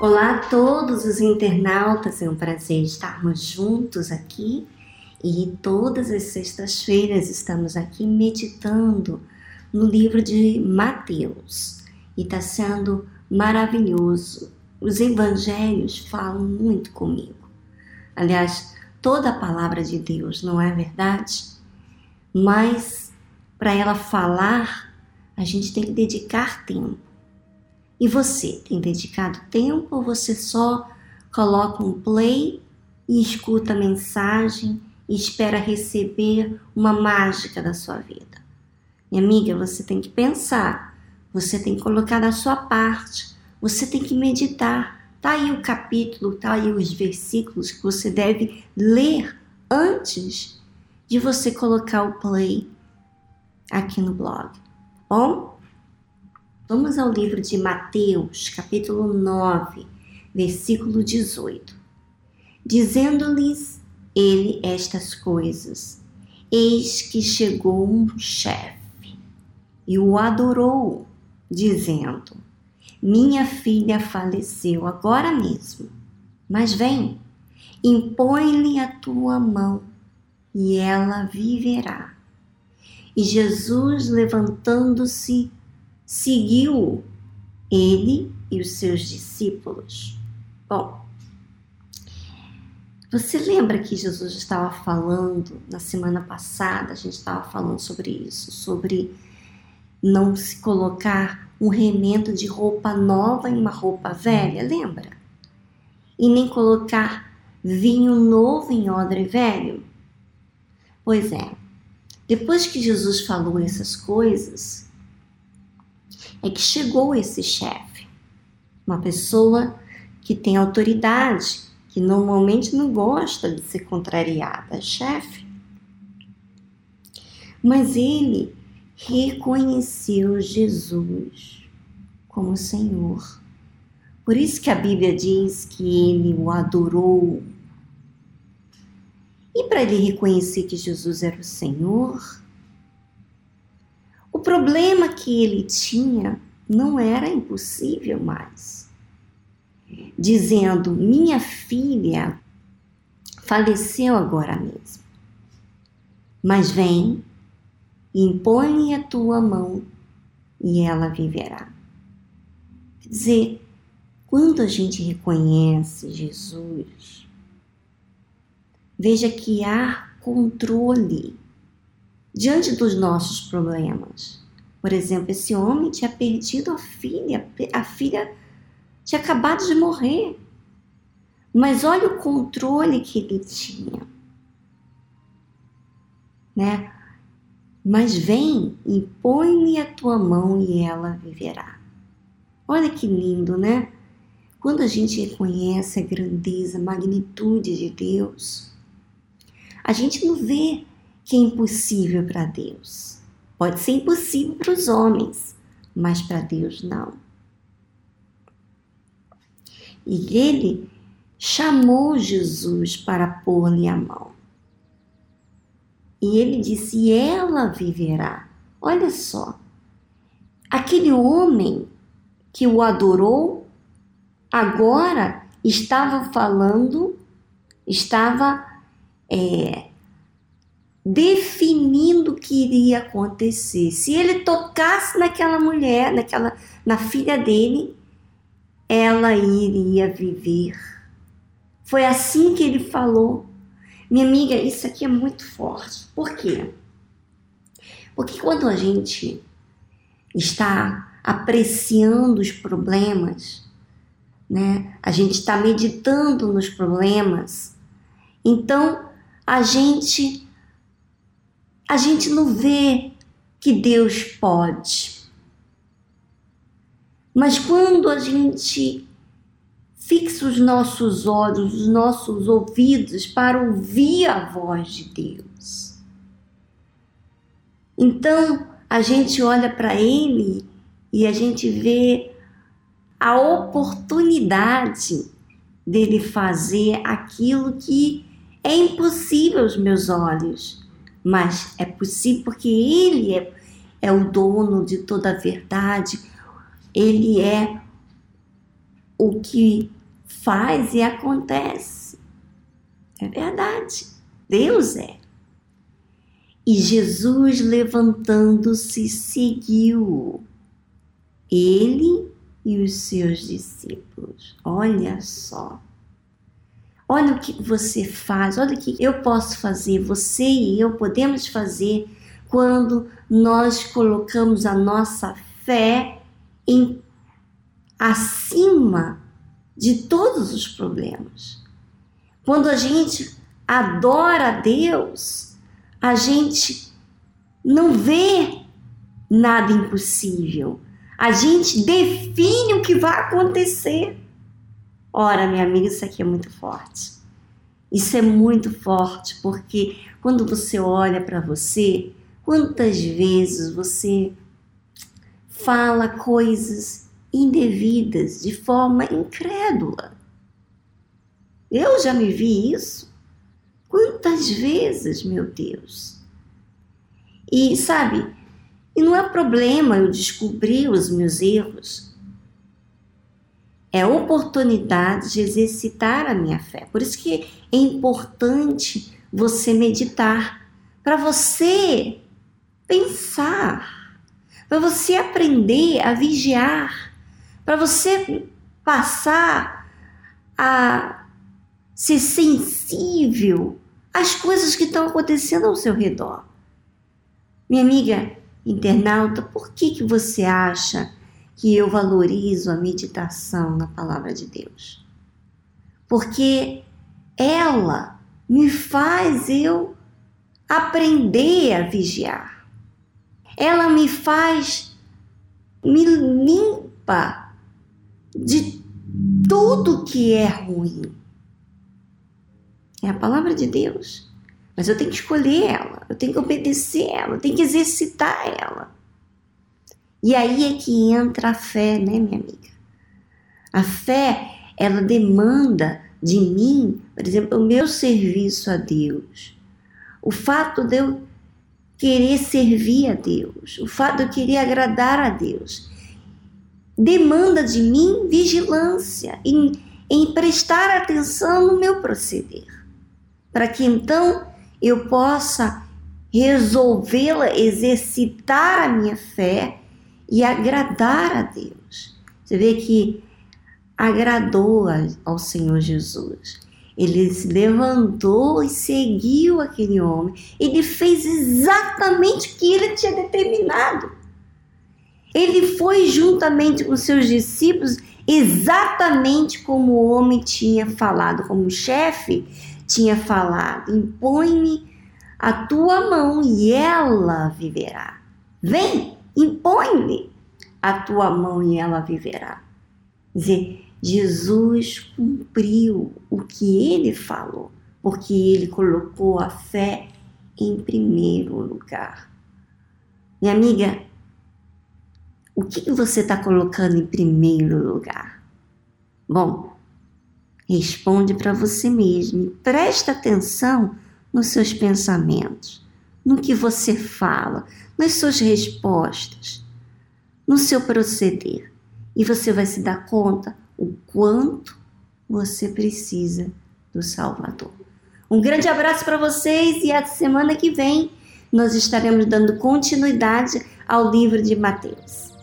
Olá a todos os internautas, é um prazer estarmos juntos aqui e todas as sextas-feiras estamos aqui meditando no livro de Mateus e está sendo maravilhoso. Os evangelhos falam muito comigo. Aliás, toda a palavra de Deus, não é verdade? Mas para ela falar, a gente tem que dedicar tempo. E você tem dedicado tempo ou você só coloca um play e escuta a mensagem e espera receber uma mágica da sua vida? Minha amiga, você tem que pensar, você tem que colocar da sua parte, você tem que meditar. Tá aí o capítulo, tá aí os versículos que você deve ler antes de você colocar o play aqui no blog. Tá bom? Vamos ao livro de Mateus, capítulo 9, versículo 18. Dizendo-lhes ele estas coisas, eis que chegou um chefe e o adorou, dizendo: Minha filha faleceu agora mesmo, mas vem, impõe-lhe a tua mão e ela viverá. E Jesus, levantando-se, seguiu ele e os seus discípulos. Bom, você lembra que Jesus estava falando na semana passada? A gente estava falando sobre isso, sobre não se colocar um remendo de roupa nova em uma roupa velha, lembra? E nem colocar vinho novo em odre velho. Pois é, depois que Jesus falou essas coisas, é que chegou esse chefe, uma pessoa que tem autoridade, que normalmente não gosta de ser contrariada, chefe. Mas ele reconheceu Jesus como Senhor. Por isso que a Bíblia diz que ele o adorou. E para ele reconhecer que Jesus era o Senhor, o problema que ele tinha não era impossível mais. Dizendo: Minha filha faleceu agora mesmo. Mas vem, impõe a tua mão e ela viverá. Quer dizer, quando a gente reconhece Jesus, veja que há controle diante dos nossos problemas. Por exemplo, esse homem tinha perdido a filha, a filha tinha acabado de morrer. Mas olha o controle que ele tinha. Né? Mas vem, impõe-lhe a tua mão e ela viverá. Olha que lindo, né? Quando a gente reconhece a grandeza, a magnitude de Deus, a gente não vê que é impossível para Deus. Pode ser impossível para os homens, mas para Deus não. E ele chamou Jesus para pôr-lhe a mão. E ele disse: Ela viverá. Olha só, aquele homem que o adorou, agora estava falando, estava é, definindo o que iria acontecer. Se ele tocasse naquela mulher, naquela na filha dele, ela iria viver. Foi assim que ele falou. Minha amiga, isso aqui é muito forte. Por quê? Porque quando a gente está apreciando os problemas, né? A gente está meditando nos problemas. Então, a gente a gente não vê que Deus pode. Mas quando a gente fixa os nossos olhos, os nossos ouvidos para ouvir a voz de Deus, então a gente olha para Ele e a gente vê a oportunidade dele fazer aquilo que é impossível aos meus olhos mas é possível porque Ele é, é o dono de toda a verdade, Ele é o que faz e acontece. É verdade. Deus é. E Jesus, levantando-se, seguiu. Ele e os seus discípulos. Olha só. Olha o que você faz, olha o que eu posso fazer, você e eu podemos fazer quando nós colocamos a nossa fé em acima de todos os problemas. Quando a gente adora a Deus, a gente não vê nada impossível. A gente define o que vai acontecer. Ora, minha amiga, isso aqui é muito forte. Isso é muito forte, porque quando você olha para você, quantas vezes você fala coisas indevidas de forma incrédula? Eu já me vi isso. Quantas vezes, meu Deus? E sabe, e não é problema eu descobrir os meus erros. É oportunidade de exercitar a minha fé. Por isso que é importante você meditar, para você pensar, para você aprender a vigiar, para você passar a ser sensível às coisas que estão acontecendo ao seu redor. Minha amiga internauta, por que, que você acha que eu valorizo a meditação na palavra de Deus? Porque ela me faz eu aprender a vigiar. Ela me faz, me limpa de tudo que é ruim. É a palavra de Deus. Mas eu tenho que escolher ela, eu tenho que obedecer ela, eu tenho que exercitar ela. E aí é que entra a fé, né, minha amiga? A fé, ela demanda de mim, por exemplo, o meu serviço a Deus. O fato de eu querer servir a Deus, o fato de eu querer agradar a Deus, demanda de mim vigilância, em, em prestar atenção no meu proceder, para que então eu possa resolvê-la, exercitar a minha fé e agradar a Deus. Você vê que agradou ao Senhor Jesus. Ele se levantou e seguiu aquele homem. Ele fez exatamente o que ele tinha determinado. Ele foi juntamente com seus discípulos exatamente como o homem tinha falado, como o chefe tinha falado: impõe-me a tua mão e ela viverá. Vem, impõe-lhe a tua mão e ela viverá. Quer dizer, Jesus cumpriu o que ele falou, porque ele colocou a fé em primeiro lugar. Minha amiga, o que você está colocando em primeiro lugar? Bom, responde para você mesmo presta atenção nos seus pensamentos, no que você fala, nas suas respostas, no seu proceder. E você vai se dar conta o quanto você precisa do Salvador. Um grande abraço para vocês e a semana que vem nós estaremos dando continuidade ao livro de Mateus.